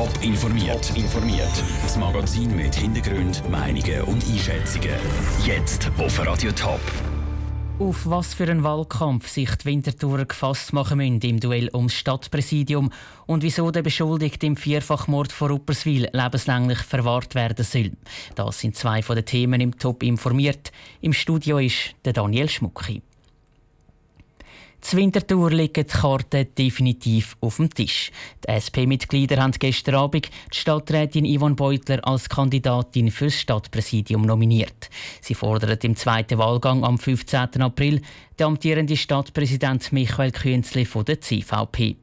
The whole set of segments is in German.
Top informiert. informiert. Das Magazin mit Hintergrund, Meinungen und Einschätzungen. Jetzt auf Radio Top. Auf was für einen Wahlkampf sich die Wintertourer gefasst machen müssen im Duell ums Stadtpräsidium und wieso der Beschuldigte im Vierfachmord vor Rupperswil lebenslänglich verwahrt werden soll. Das sind zwei von den Themen im Top informiert. Im Studio ist der Daniel Schmucki. Zur Wintertour liegen die Karten definitiv auf dem Tisch. Die SP-Mitglieder haben gestern Abend die Stadträtin Yvonne Beutler als Kandidatin fürs Stadtpräsidium nominiert. Sie fordert im zweiten Wahlgang am 15. April den amtierenden Stadtpräsident Michael Künzli von der CVP.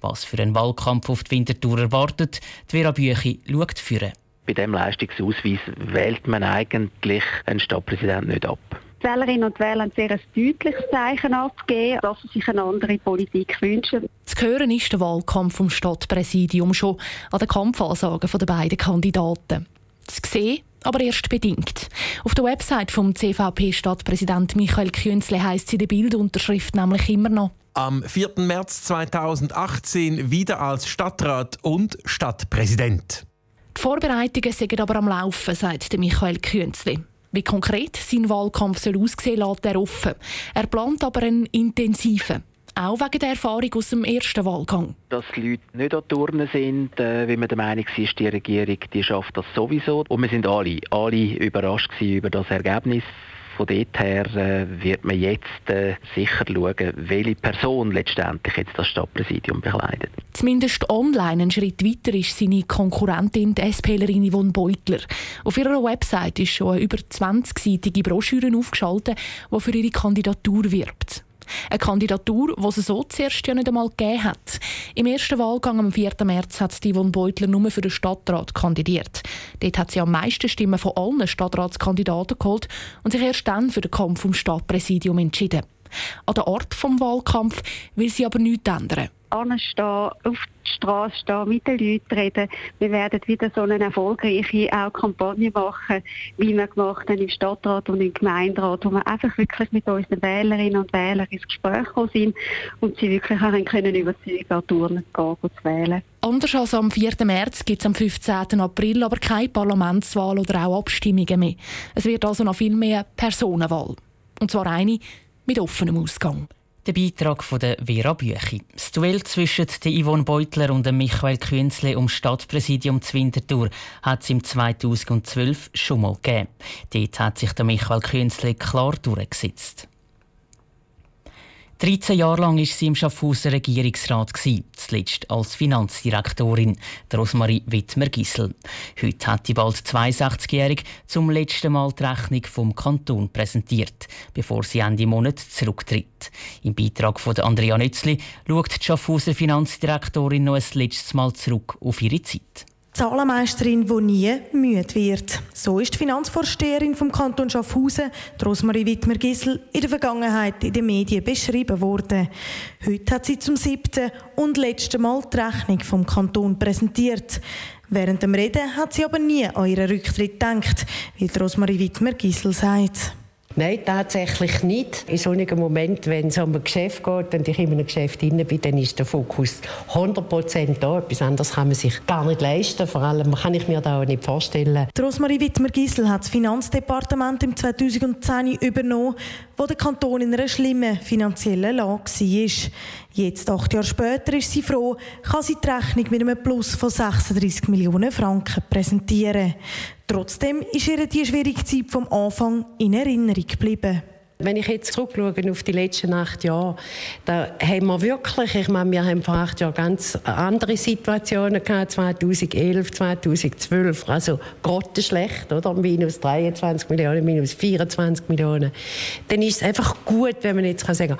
Was für einen Wahlkampf auf die Wintertour erwartet, die Vera Büchi schaut führen. Bei diesem Leistungsausweis wählt man eigentlich einen Stadtpräsidenten nicht ab. Die Wählerinnen und Wähler ein sehr deutliches Zeichen abgegeben, dass sie sich eine andere Politik wünschen. Zu hören ist der Wahlkampf vom Stadtpräsidium schon an den Kampfansagen der beiden Kandidaten. Zu sehen, aber erst bedingt. Auf der Website vom CVP-Stadtpräsident Michael Künzle heisst sie die Bildunterschrift nämlich immer noch. Am 4. März 2018 wieder als Stadtrat und Stadtpräsident. Die Vorbereitungen sind aber am Laufen, sagt Michael Künzli. Wie konkret sein Wahlkampf soll aussehen lässt er offen. Er plant aber einen intensiven. Auch wegen der Erfahrung aus dem ersten Wahlgang. Dass die Leute nicht an Turnen sind, äh, wie man der Meinung ist, die Regierung die schafft das sowieso. Und wir sind alle, alle überrascht über das Ergebnis von dort her äh, wird man jetzt äh, sicher schauen, welche Person letztendlich jetzt das Stadtpräsidium bekleidet. Zumindest online einen Schritt weiter ist seine Konkurrentin, die SPlerin Yvonne Beutler. Auf ihrer Website ist schon eine über 20-seitige Broschüre aufgeschaltet, die für ihre Kandidatur wirbt. Eine Kandidatur, die es so zuerst ja nicht einmal gegeben hat. Im ersten Wahlgang am 4. März hat Yvonne Beutler nur für den Stadtrat kandidiert. Dort hat sie am meisten Stimmen von allen Stadtratskandidaten geholt und sich erst dann für den Kampf um Stadtpräsidium entschieden. An der Art des Wahlkampfs will sie aber nichts ändern anstehen, auf die Straße stehen, mit den Leuten reden. Wir werden wieder so eine erfolgreiche auch Kampagne machen, wie wir gemacht haben im Stadtrat und im Gemeinderat, wo wir einfach wirklich mit unseren Wählerinnen und Wählern ins Gespräch gekommen sind und sie wirklich auch können überzeugen, an Turnen zu zu wählen. Anders als am 4. März gibt es am 15. April aber keine Parlamentswahl oder auch Abstimmungen mehr. Es wird also noch viel mehr Personenwahl. Und zwar eine mit offenem Ausgang. Der Beitrag von der Vera Büchi. Das Duell zwischen der Yvonne Beutler und Michael Künzle um Stadtpräsidium Zwintertour hat es im 2012 schon mal gegeben. Dort hat sich der Michael Künzle klar durchgesetzt. 13 Jahre lang war sie im Schaffhauser Regierungsrat, zuletzt als Finanzdirektorin, Rosmarie Wittmer-Gissel. Heute hat die bald 62-Jährige zum letzten Mal die Rechnung vom Kanton präsentiert, bevor sie Ende Monat zurücktritt. Im Beitrag von Andrea Nützli schaut die Schaffhauser Finanzdirektorin noch ein letztes Mal zurück auf ihre Zeit. Zahlenmeisterin, die nie müde wird. So ist die Finanzvorsteherin vom Kanton Schaffhausen, Rosmarie Wittmer-Gissel, in der Vergangenheit in den Medien beschrieben worden. Heute hat sie zum siebten und letzten Mal die Rechnung vom Kanton präsentiert. Während dem Reden hat sie aber nie an ihren Rücktritt gedacht, wie Rosmarie Wittmer-Gissel sagt. Nein, tatsächlich nicht. In so einem Moment, wenn es um ein Geschäft geht und ich in einem Geschäft drin bin, dann ist der Fokus 100% da. Etwas anderes kann man sich gar nicht leisten. Vor allem kann ich mir das auch nicht vorstellen. Rosmarie Wittmer-Gisel hat das Finanzdepartement im 2010 übernommen, wo der Kanton in einer schlimmen finanziellen Lage war. Jetzt, acht Jahre später, ist sie froh, kann sie die Rechnung mit einem Plus von 36 Millionen Franken präsentieren. Trotzdem ist ihr die schwierige Zeit vom Anfang in Erinnerung geblieben. Wenn ich jetzt zurückschaue auf die letzten acht Jahre, da haben wir wirklich, ich meine, wir haben vor acht Jahren ganz andere Situationen gehabt, 2011, 2012, also grottenschlecht, oder? Minus 23 Millionen, minus 24 Millionen. Dann ist es einfach gut, wenn man jetzt sagen kann,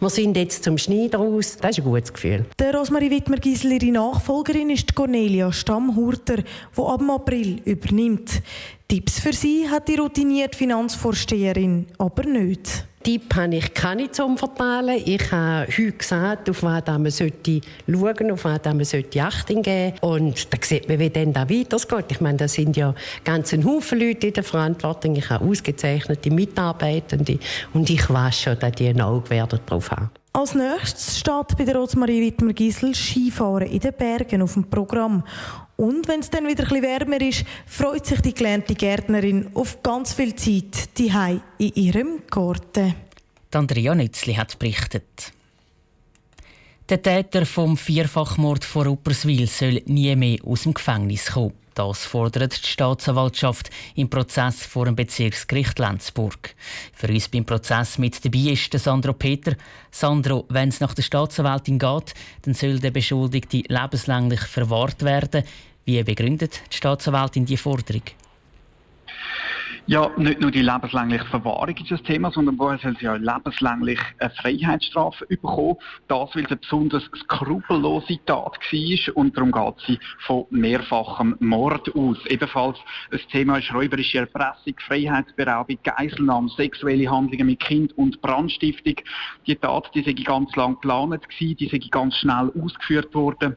wir sind jetzt zum Schneider aus. Das ist ein gutes Gefühl. Der Rosmarie Wittmer-Gisler, ihre Nachfolgerin, ist Cornelia Stammhurter, die ab April übernimmt. Tipps für sie hat die routinierte Finanzvorsteherin aber nicht. Tipp habe ich keine zum Verteilen. Ich habe heute gesagt, auf was man sollte schauen, auf was man sollte Achtung geben Und da sieht man, wie dann da weitergeht. Ich meine, da sind ja ganz ein Haufen Leute in der Verantwortung. Ich habe ausgezeichnete Mitarbeitende und ich weiß schon, dass die ein Auge darauf haben. Als nächstes steht bei der Rosmarie Wittmer-Gisel Skifahren in den Bergen auf dem Programm. Und wenn es dann wieder ein wärmer ist, freut sich die gelernte Gärtnerin auf ganz viel Zeit die in ihrem Garten. Andrea Nützli hat berichtet. Der Täter vom Vierfachmord vor Upperswil soll nie mehr aus dem Gefängnis kommen. Das fordert die Staatsanwaltschaft im Prozess vor dem Bezirksgericht Lenzburg. Für uns beim Prozess mit dabei ist der Sandro Peter. Sandro, wenn es nach der Staatsanwältin geht, dann soll der Beschuldigte lebenslänglich verwahrt werden. Wie begründet die Staatsanwältin die Forderung? Ja, nicht nur die lebenslängliche Verwahrung ist das Thema, sondern woher soll sie ja lebenslänglich eine Freiheitsstrafe bekommen. Das, weil es eine besonders skrupellose Tat war und darum geht sie von mehrfachem Mord aus. Ebenfalls das Thema ist räuberische Erpressung, Freiheitsberaubung, Geiselnahme, sexuelle Handlungen mit Kind und Brandstiftung. Die Tat, die sei ganz lang geplant die sei ganz schnell ausgeführt worden.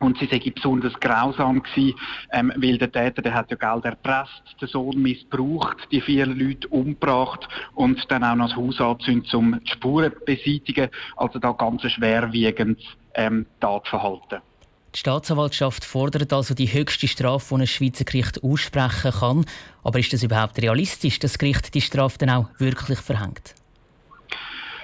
Und sie sei besonders grausam gewesen, ähm, weil der Täter, der hat ja Geld erpresst, den Sohn missbraucht, die vier Leute umgebracht und dann auch noch das Haus anzündet, um die Spuren zu beseitigen. Also da ganz schwerwiegend ähm, Tatverhalten. Die Staatsanwaltschaft fordert also die höchste Strafe, die ein Schweizer Gericht aussprechen kann. Aber ist das überhaupt realistisch, dass das Gericht die Strafe dann auch wirklich verhängt?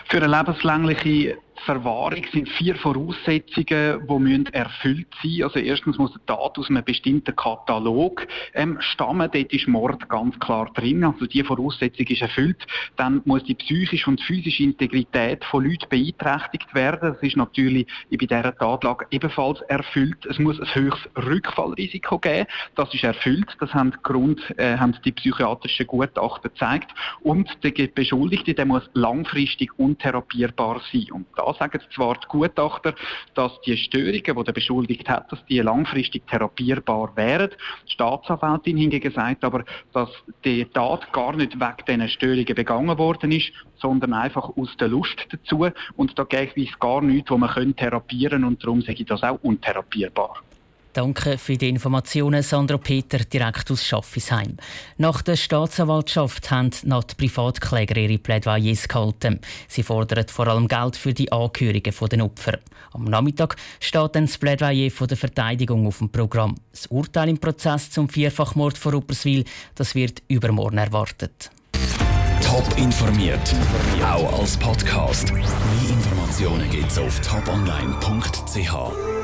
Für eine lebenslängliche Verwahrung sind vier Voraussetzungen, die müssen erfüllt sein Also erstens muss eine Tat aus einem bestimmten Katalog ähm, stammen. Dort ist Mord ganz klar drin. Also die Voraussetzung ist erfüllt. Dann muss die psychische und physische Integrität von Leuten beeinträchtigt werden. Das ist natürlich bei dieser Tatlage ebenfalls erfüllt. Es muss ein höchstes Rückfallrisiko geben. Das ist erfüllt. Das haben, Grund, äh, haben die psychiatrischen Gutachten gezeigt. Und der Beschuldigte der muss langfristig untherapierbar sein. Und das sagen zwar die Gutachter, dass die Störungen, die der Beschuldigte hat, dass die langfristig therapierbar wären. Die Staatsanwältin hingegen sagt aber, dass die Tat gar nicht wegen diesen Störungen begangen worden ist, sondern einfach aus der Lust dazu. Und da gäbe es gar nichts, wo man therapieren könnte und darum sage ich das auch untherapierbar. Danke für die Informationen, Sandro Peter, direkt aus Schaffisheim. Nach der Staatsanwaltschaft haben noch die Privatkläger ihre Plädoyers gehalten. Sie fordern vor allem Geld für die Angehörigen der Opfer. Am Nachmittag steht dann das Plädoyer von der Verteidigung auf dem Programm. Das Urteil im Prozess zum Vierfachmord vor Upperswil das wird übermorgen erwartet. Top informiert, auch als Podcast. Mehr Informationen gibt's auf toponline.ch.